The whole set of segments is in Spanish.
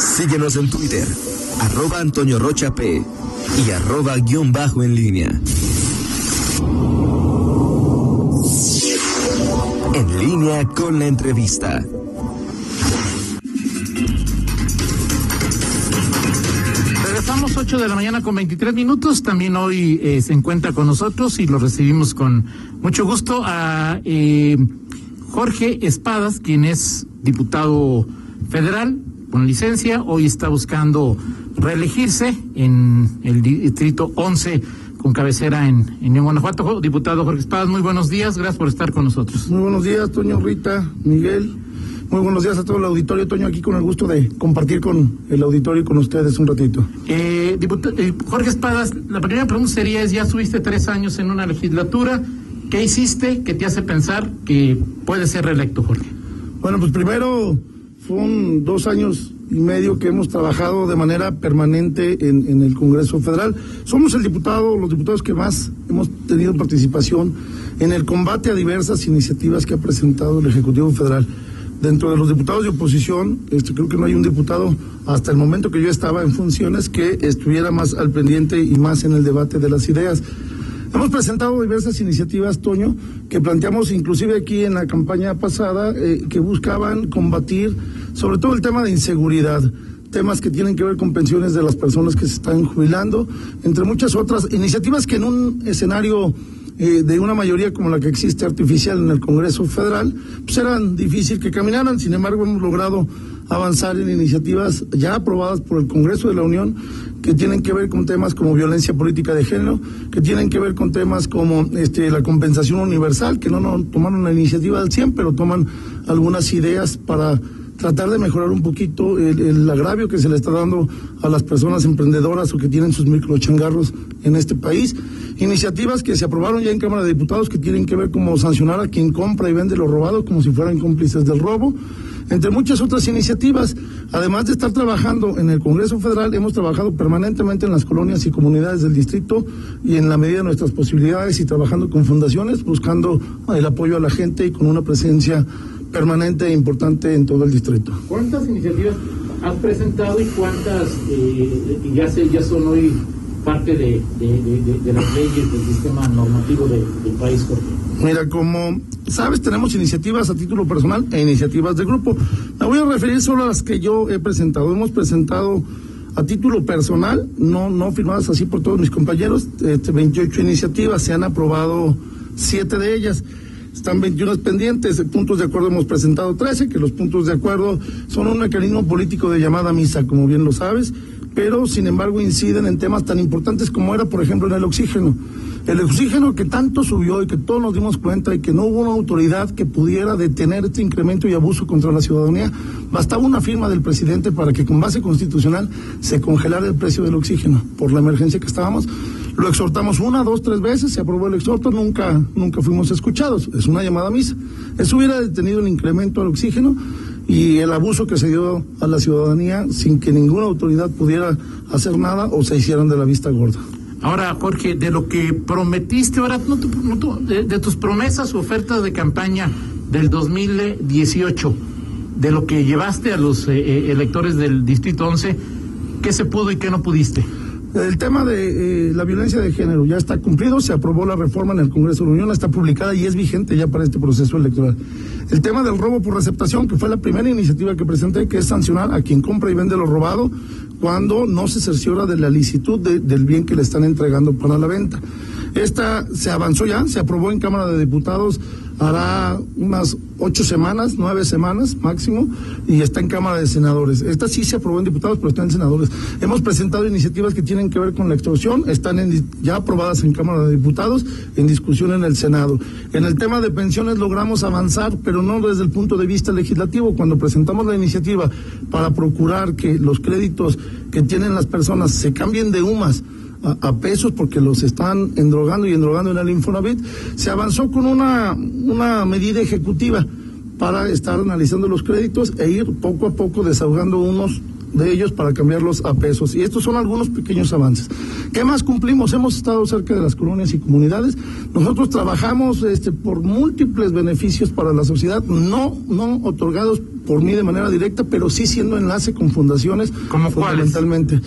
Síguenos en Twitter, arroba Antonio Rocha P y arroba guion bajo en línea. En línea con la entrevista. Regresamos 8 de la mañana con 23 minutos. También hoy eh, se encuentra con nosotros y lo recibimos con mucho gusto a eh, Jorge Espadas, quien es diputado federal con licencia. Hoy está buscando reelegirse en el distrito 11 con cabecera en, en Guanajuato. Diputado Jorge Espadas, muy buenos días. Gracias por estar con nosotros. Muy buenos días, Toño Rita, Miguel. Muy buenos días a todo el auditorio, Toño, aquí con el gusto de compartir con el auditorio y con ustedes un ratito. Eh, eh, Jorge Espadas, la primera pregunta sería, es, ya estuviste tres años en una legislatura, ¿qué hiciste que te hace pensar que puede ser reelecto, Jorge? Bueno, pues primero son dos años y medio que hemos trabajado de manera permanente en, el Congreso Federal. Somos el diputado, los diputados que más hemos tenido participación en el combate a diversas iniciativas que ha presentado el Ejecutivo Federal. Dentro de los diputados de oposición, este, creo que no hay un diputado hasta el momento que yo estaba en funciones que estuviera más al pendiente y más en el debate de las ideas. Hemos presentado diversas iniciativas, Toño, que planteamos inclusive aquí en la campaña pasada, eh, que buscaban combatir sobre todo el tema de inseguridad temas que tienen que ver con pensiones de las personas que se están jubilando, entre muchas otras iniciativas que en un escenario eh, de una mayoría como la que existe artificial en el Congreso Federal, pues eran difícil que caminaran. Sin embargo, hemos logrado avanzar en iniciativas ya aprobadas por el Congreso de la Unión que tienen que ver con temas como violencia política de género, que tienen que ver con temas como este, la compensación universal, que no, no tomaron la iniciativa del 100, pero toman algunas ideas para tratar de mejorar un poquito el, agravio que se le está dando a las personas emprendedoras o que tienen sus microchangarros en este país. Iniciativas que se aprobaron ya en Cámara de Diputados que tienen que ver cómo sancionar a quien compra y vende lo robado como si fueran cómplices del robo, entre muchas otras iniciativas. Además de estar trabajando en el Congreso Federal, hemos trabajado permanentemente en las colonias y comunidades del distrito y en la medida de nuestras posibilidades y trabajando con fundaciones, buscando el apoyo a la gente y con una presencia permanente e importante en todo el distrito. ¿Cuántas iniciativas has presentado y cuántas eh, ya, se, ya son hoy parte de, de, las leyes del sistema normativo del país, Jorge? Mira, como sabes, tenemos iniciativas a título personal e iniciativas de grupo. Me voy a referir solo a las que yo he presentado. Hemos presentado a título personal, no, no firmadas así por todos mis compañeros, este, 28 iniciativas, se han aprobado siete de ellas. Están 21 pendientes, puntos de acuerdo hemos presentado 13, que los puntos de acuerdo son un mecanismo político de llamada misa, como bien lo sabes, pero sin embargo inciden en temas tan importantes como era, por ejemplo, el oxígeno. El oxígeno que tanto subió y que todos nos dimos cuenta y que no hubo una autoridad que pudiera detener este incremento y abuso contra la ciudadanía, bastaba una firma del presidente para que con base constitucional se congelara el precio del oxígeno por la emergencia que estábamos. Lo exhortamos una, dos, tres veces, se aprobó el exhorto, nunca, nunca fuimos escuchados. Es una llamada a misa. Eso hubiera detenido el incremento al oxígeno y el abuso que se dio a la ciudadanía sin que ninguna autoridad pudiera hacer nada o se hicieran de la vista gorda. Ahora, Jorge, de lo que prometiste, ahora, no, de, tus promesas o ofertas de campaña del 2018, de lo que llevaste a los eh, eh, electores del Distrito 11, ¿qué se pudo y qué no pudiste? El tema de eh, la violencia de género ya está cumplido, se aprobó la reforma en el Congreso de la Unión, está publicada y es vigente ya para este proceso electoral. El tema del robo por receptación, que fue la primera iniciativa que presenté, que es sancionar a quien compra y vende lo robado cuando no se cerciora de la licitud del bien que le están entregando para la venta. Esta se avanzó ya, se aprobó en Cámara de Diputados hará unas ocho semanas, nueve semanas máximo, y está en Cámara de Senadores. Esta sí se aprobó en diputados, pero está en senadores. Hemos presentado iniciativas que tienen que ver con la extorsión, están ya aprobadas en Cámara de Diputados, en discusión en el Senado. En el tema de pensiones logramos avanzar, pero no desde el punto de vista legislativo. Cuando presentamos la iniciativa para procurar que los créditos que tienen las personas se cambien de UMAS, a, pesos porque los están endrogando y endrogando en el Infonavit, se avanzó con una, una medida ejecutiva para estar analizando los créditos e ir poco a poco desahogando unos de ellos para cambiarlos a pesos. Y estos son algunos pequeños avances. ¿Qué más cumplimos? Hemos estado cerca de las colonias y comunidades. Nosotros trabajamos este, por múltiples beneficios para la sociedad, no, no otorgados por mí de manera directa, pero sí siendo enlace con fundaciones. ¿Cómo fundamentalmente.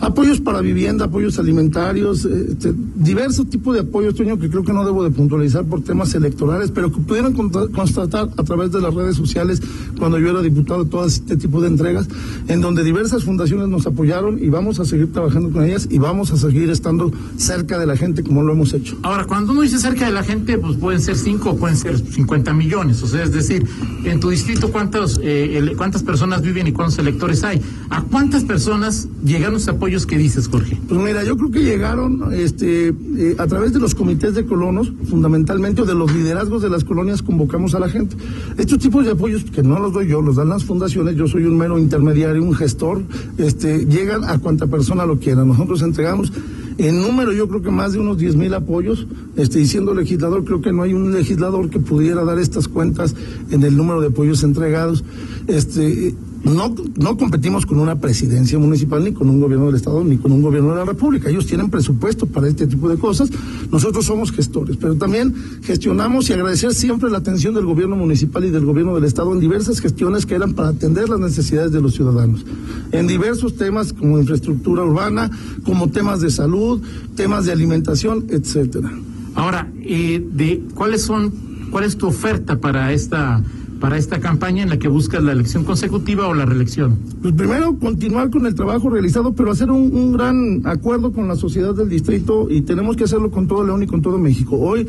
Apoyos para vivienda, apoyos alimentarios, este, diversos tipos de apoyos, Toño, que creo que no debo de puntualizar por temas electorales, pero que pudieron constatar a través de las redes sociales cuando yo era diputado todo este tipo de entregas, en donde diversas fundaciones nos apoyaron y vamos a seguir trabajando con ellas y vamos a seguir estando cerca de la gente como lo hemos hecho. Ahora, cuando uno dice cerca de la gente, pues pueden ser 5 o pueden ser 50 millones, o sea, es decir, en tu distrito, ¿cuántos, eh, ¿cuántas personas viven y cuántos electores hay? ¿A cuántas personas llegaron ese apoyo? que dices, Jorge? Pues mira, yo creo que llegaron este, eh, a través de los comités de colonos, fundamentalmente, o de los liderazgos de las colonias, convocamos a la gente. Estos tipos de apoyos, que no los doy yo, los dan las fundaciones, yo soy un mero intermediario, un gestor, este, llegan a cuanta persona lo quiera. Nosotros entregamos en número yo creo que más de unos 10 mil apoyos, este, y siendo legislador creo que no hay un legislador que pudiera dar estas cuentas en el número de apoyos entregados. Este, no, no competimos con una presidencia municipal, ni con un gobierno del Estado, ni con un gobierno de la República. Ellos tienen presupuesto para este tipo de cosas. Nosotros somos gestores, pero también gestionamos y agradecer siempre la atención del gobierno municipal y del gobierno del Estado en diversas gestiones que eran para atender las necesidades de los ciudadanos. En diversos temas como infraestructura urbana, como temas de salud, temas de alimentación, etcétera. Ahora, eh, de ¿cuáles son, cuál es tu oferta para esta para esta campaña en la que buscas la elección consecutiva o la reelección? Pues primero continuar con el trabajo realizado, pero hacer un, gran acuerdo con la sociedad del distrito y tenemos que hacerlo con todo León y con todo México. Hoy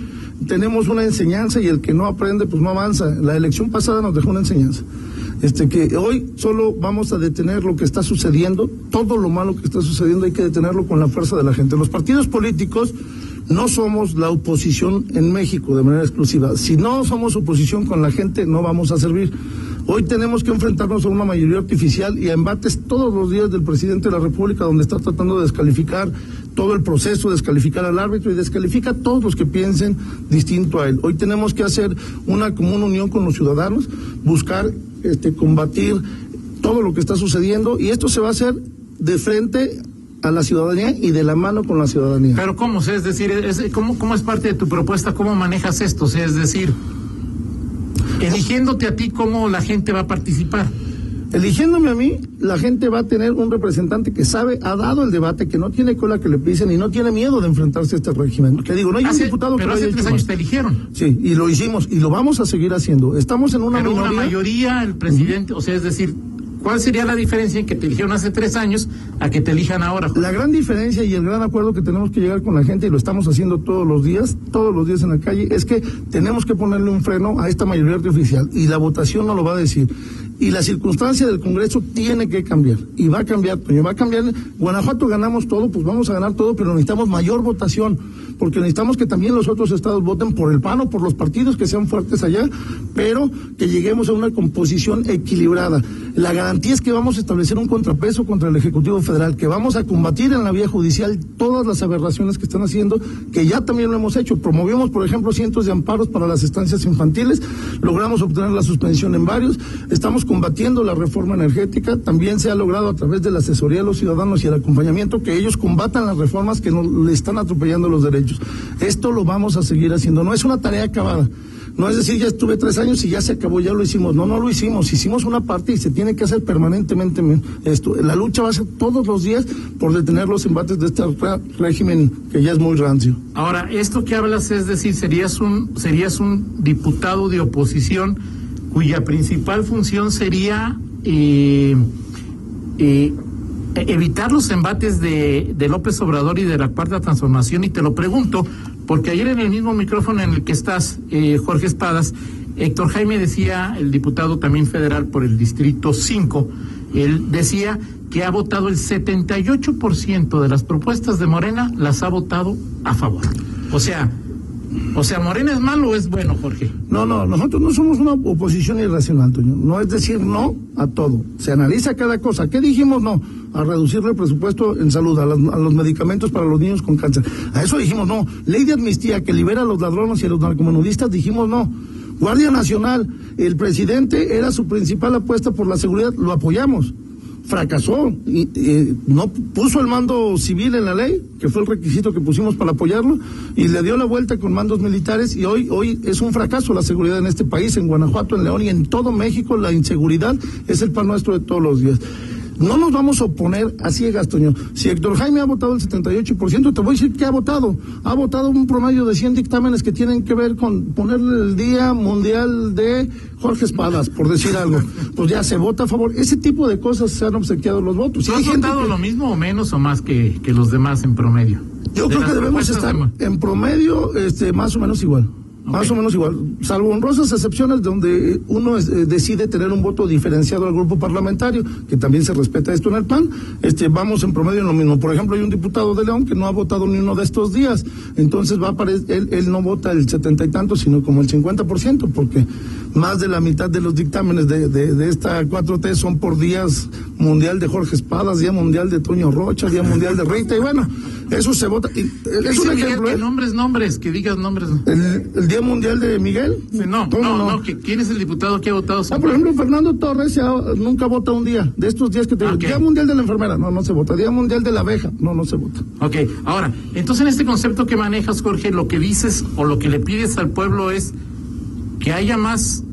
tenemos una enseñanza y el que no aprende pues no avanza. La elección pasada nos dejó una enseñanza. Este que hoy solo vamos a detener lo que está sucediendo, todo lo malo que está sucediendo hay que detenerlo con la fuerza de la gente. Los partidos políticos no somos la oposición en México de manera exclusiva. Si no somos oposición con la gente, no vamos a servir. Hoy tenemos que enfrentarnos a una mayoría artificial y a embates todos los días del presidente de la República, donde está tratando de descalificar todo el proceso, descalificar al árbitro y descalifica a todos los que piensen distinto a él. Hoy tenemos que hacer una común unión con los ciudadanos, buscar este, combatir todo lo que está sucediendo y esto se va a hacer de frente a la ciudadanía y de la mano con la ciudadanía. Pero ¿cómo? Es decir, es, ¿cómo, ¿cómo es parte de tu propuesta? ¿Cómo manejas esto? Es decir, eligiéndote a ti, ¿cómo la gente va a participar? Eligiéndome a mí, la gente va a tener un representante que sabe, ha dado el debate, que no tiene cola que le pisen y no tiene miedo de enfrentarse a este régimen. Que digo, no hay un diputado pero que hace tres años te eligieron. Sí, y lo hicimos y lo vamos a seguir haciendo. Estamos en una pero una mayoría, el presidente, o sea, es decir, ¿Cuál sería la diferencia en que te eligieron hace tres años a que te elijan ahora? La gran diferencia y el gran acuerdo que tenemos que llegar con la gente, y lo estamos haciendo todos los días, todos los días en la calle, es que tenemos que ponerle un freno a esta mayoría artificial. Y la votación no lo va a decir. Y la circunstancia del Congreso tiene que cambiar. Y va a cambiar, va a cambiar. Guanajuato ganamos todo, pues vamos a ganar todo, pero necesitamos mayor votación porque necesitamos que también los otros estados voten por el PAN o por los partidos que sean fuertes allá, pero que lleguemos a una composición equilibrada. La garantía es que vamos a establecer un contrapeso contra el Ejecutivo Federal, que vamos a combatir en la vía judicial todas las aberraciones que están haciendo, que ya también lo hemos hecho. Promovimos, por ejemplo, cientos de amparos para las estancias infantiles, logramos obtener la suspensión en varios, estamos combatiendo la reforma energética, también se ha logrado a través de la asesoría a los ciudadanos y el acompañamiento que ellos combatan las reformas que le están atropellando los derechos. Esto lo vamos a seguir haciendo. No es una tarea acabada. No es decir, ya estuve tres años y ya se acabó, ya lo hicimos. No, no lo hicimos. Hicimos una parte y se tiene que hacer permanentemente esto. La lucha va a ser todos los días por detener los embates de este régimen que ya es muy rancio. Ahora, esto que hablas es decir, serías un, serías un diputado de oposición cuya principal función sería eh, eh, evitar los embates de, de, López Obrador y de la cuarta transformación y te lo pregunto porque ayer en el mismo micrófono en el que estás, eh, Jorge Espadas, Héctor Jaime decía, el diputado también federal por el Distrito 5, él decía que ha votado el 78% de las propuestas de Morena, las ha votado a favor. O sea, o sea, ¿Morena es malo o es bueno, Jorge? No, no, nosotros no somos una oposición irracional, Toño. No es decir no a todo. Se analiza cada cosa. ¿Qué dijimos no? A reducirle el presupuesto en salud, a, los medicamentos para los niños con cáncer. A eso dijimos no. Ley de amnistía que libera a los ladrones y a los narcomenudistas, dijimos no. Guardia Nacional, el presidente era su principal apuesta por la seguridad, lo apoyamos fracasó y, no puso el mando civil en la ley, que fue el requisito que pusimos para apoyarlo, y le dio la vuelta con mandos militares y hoy, hoy es un fracaso la seguridad en este país, en Guanajuato, en León y en todo México, la inseguridad es el pan nuestro de todos los días. No nos vamos a oponer a ciegas, Toño. Si Héctor Jaime ha votado el 78%, te voy a decir que ha votado. Ha votado un promedio de 100 dictámenes que tienen que ver con ponerle el Día Mundial de Jorge Espadas, por decir algo. Pues ya se vota a favor. Ese tipo de cosas se han obsequiado los votos. ¿Has votado lo mismo o menos o más que, que los demás en promedio? Yo creo que debemos estar en promedio este, más o menos igual. Más o menos igual, salvo honrosas excepciones donde uno eh, decide tener un voto diferenciado al grupo parlamentario, que también se respeta esto en el PAN, este, vamos en promedio en lo mismo. Por ejemplo, hay un diputado de León que no ha votado ni uno de estos días, entonces va a él, él no vota el setenta y tanto, sino como el cincuenta por ciento, porque más de la mitad de los dictámenes de, de, esta 4T son por días mundial de Jorge Espadas, día mundial de Toño Rocha, día mundial de Rita, y bueno, eso se vota. Y, es un ejemplo. Que ¿eh? nombres, nombres, que digas nombres. El, día mundial de Miguel. no, no, no, ¿quién es el diputado que ha votado? Ah, por ejemplo, Fernando Torres nunca vota un día, de estos días que te Día mundial de la enfermera, no, no se vota. Día mundial de la abeja, no, no se vota. Ok, ahora, entonces en este concepto que manejas, Jorge, lo que dices o lo que le pides al pueblo es que haya más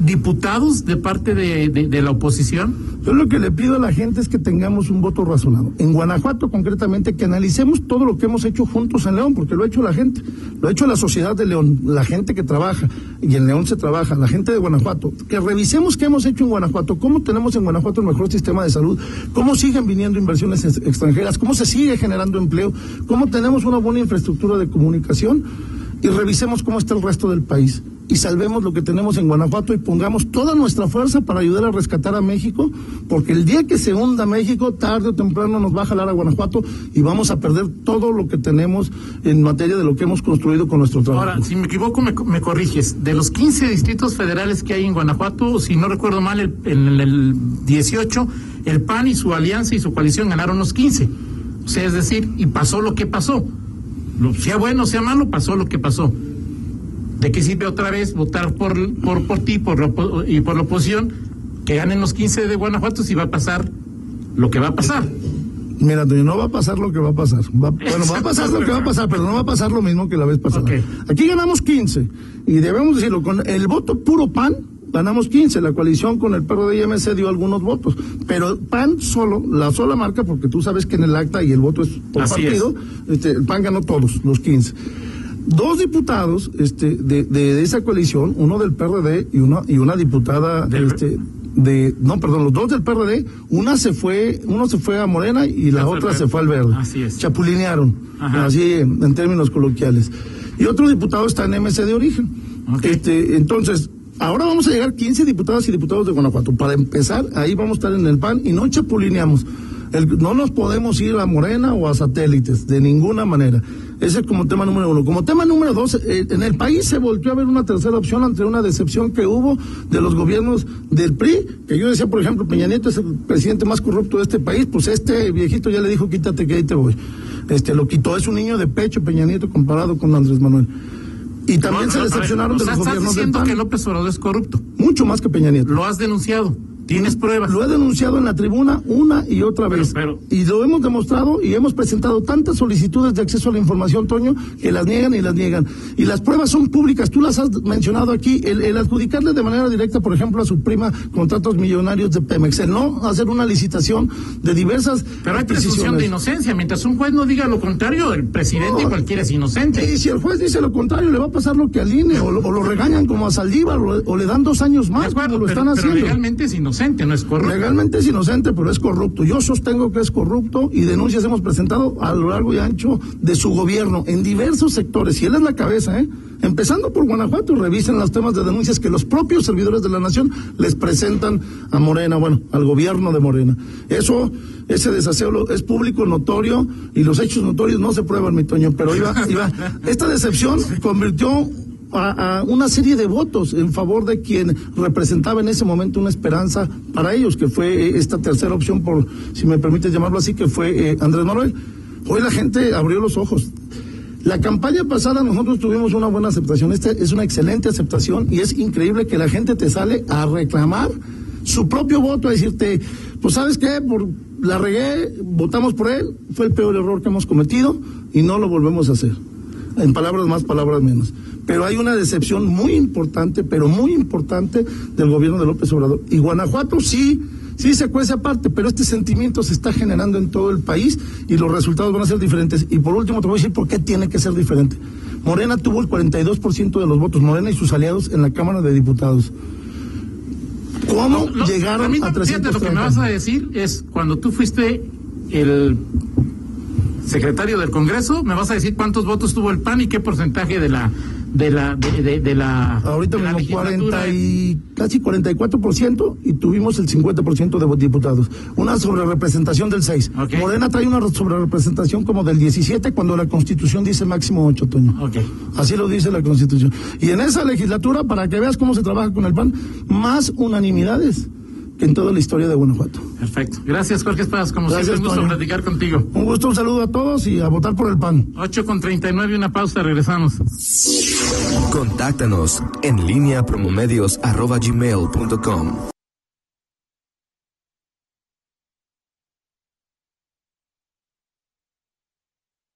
diputados de parte de, la oposición? Yo lo que le pido a la gente es que tengamos un voto razonado. En Guanajuato, concretamente, que analicemos todo lo que hemos hecho juntos en León, porque lo ha hecho la gente, lo ha hecho la sociedad de León, la gente que trabaja, y en León se trabaja, la gente de Guanajuato. Que revisemos qué hemos hecho en Guanajuato, cómo tenemos en Guanajuato el mejor sistema de salud, cómo siguen viniendo inversiones extranjeras, cómo se sigue generando empleo, cómo tenemos una buena infraestructura de comunicación y revisemos cómo está el resto del país y salvemos lo que tenemos en Guanajuato y pongamos toda nuestra fuerza para ayudar a rescatar a México, porque el día que se hunda México, tarde o temprano nos va a jalar a Guanajuato y vamos a perder todo lo que tenemos en materia de lo que hemos construido con nuestro trabajo. Ahora, si me equivoco, me, corriges. De los 15 distritos federales que hay en Guanajuato, si no recuerdo mal, en el, el 18, el PAN y su alianza y su coalición ganaron los 15. O sea, es decir, y pasó lo que pasó sea bueno, sea malo, pasó lo que pasó. ¿De qué sirve otra vez votar por, por, por ti por, y por la oposición? Que ganen los 15 de Guanajuato si va a pasar lo que va a pasar. Mira, no va a pasar lo que va a pasar. bueno, va a pasar lo que va a pasar, pero no va a pasar lo mismo que la vez pasada. Aquí ganamos 15 y debemos decirlo, con el voto puro PAN, ganamos 15. La coalición con el PRD y MC dio algunos votos. Pero PAN solo, la sola marca, porque tú sabes que en el acta y el voto es por partido, este, el PAN ganó todos, los 15. Dos diputados este, de, de, esa coalición, uno del PRD y una, y una diputada este, de, no, perdón, los dos del PRD, una se fue, uno se fue a Morena y la otra se fue al Verde. Así es. Chapulinearon, así en, términos coloquiales. Y otro diputado está en MC de origen. Este, entonces, Ahora vamos a llegar 15 diputadas y diputados de Guanajuato. Para empezar, ahí vamos a estar en el PAN y no chapulineamos. No nos podemos ir a Morena o a satélites, de ninguna manera. Ese es como tema número uno. Como tema número dos, eh, en el país se volvió a ver una tercera opción ante una decepción que hubo de los gobiernos del PRI, que yo decía, por ejemplo, Peña Nieto es el presidente más corrupto de este país, pues este viejito ya le dijo, quítate que ahí te voy. Este, lo quitó, es un niño de pecho Peña Nieto comparado con Andrés Manuel. Y también se decepcionaron de los gobiernos estás diciendo que López Obrador es corrupto. Mucho más que Peña Nieto. Lo has denunciado. ¿Tienes pruebas? Lo he denunciado en la tribuna una y otra vez. y lo hemos demostrado y hemos presentado tantas solicitudes de acceso a la información, Toño, que las niegan y las niegan. Y las pruebas son públicas, tú las has mencionado aquí. El, adjudicarle de manera directa, por ejemplo, a su prima contratos millonarios de Pemex, el no hacer una licitación de diversas. Pero hay presunción de inocencia. Mientras un juez no diga lo contrario, el presidente cualquiera es inocente. Y si el juez dice lo contrario, le va a pasar lo que al INE, o, lo regañan como a Saldívar, o, le dan dos años más, como lo están haciendo. Pero legalmente es inocente no es corrupto. Legalmente es inocente, pero es corrupto. Yo sostengo que es corrupto y denuncias hemos presentado a lo largo y ancho de su gobierno en diversos sectores. Y él es la cabeza, ¿eh? Empezando por Guanajuato, revisen los temas de denuncias que los propios servidores de la nación les presentan a Morena, bueno, al gobierno de Morena. Eso, ese desaseo es público, notorio, y los hechos notorios no se prueban, mi Toño, pero iba, iba, esta decepción convirtió a, una serie de votos en favor de quien representaba en ese momento una esperanza para ellos, que fue eh, esta tercera opción, por si me permites llamarlo así, que fue eh, Andrés Manuel. Hoy la gente abrió los ojos. La campaña pasada nosotros tuvimos una buena aceptación. Esta es una excelente aceptación y es increíble que la gente te sale a reclamar su propio voto a decirte, pues sabes qué, por la regué, votamos por él, fue el peor error que hemos cometido y no lo volvemos a hacer. En palabras más, palabras menos. Pero hay una decepción muy importante, pero muy importante del gobierno de López Obrador. Y Guanajuato sí, sí se cuece aparte, pero este sentimiento se está generando en todo el país y los resultados van a ser diferentes. Y por último te voy a decir por qué tiene que ser diferente. Morena tuvo el 42% de los votos, Morena y sus aliados en la Cámara de Diputados. ¿Cómo Lo- llegaron a 330? Fíjate, lo que me vas a decir es cuando tú fuiste el secretario del Congreso, me vas a decir cuántos votos tuvo el PAN y qué porcentaje de la de la de, de- de la Ahorita de la mismo legislatura 40 y casi 44% y tuvimos el 50% de diputados. Una sobrerepresentación del 6. Ok. Morena trae una sobrerepresentación como del 17 cuando la Constitución dice máximo 8, Toño. Ok. Así lo dice la Constitución. Y en esa legislatura, para que veas cómo se trabaja con el PAN, más unanimidades en toda la historia de Guanajuato. Perfecto. Gracias, Jorge Espadas. Como Gracias, siempre, un gusto Toño. platicar contigo. Un gusto, un saludo a todos y a votar por el PAN. 8 con 39, una pausa, regresamos. Contáctanos en línea promomedios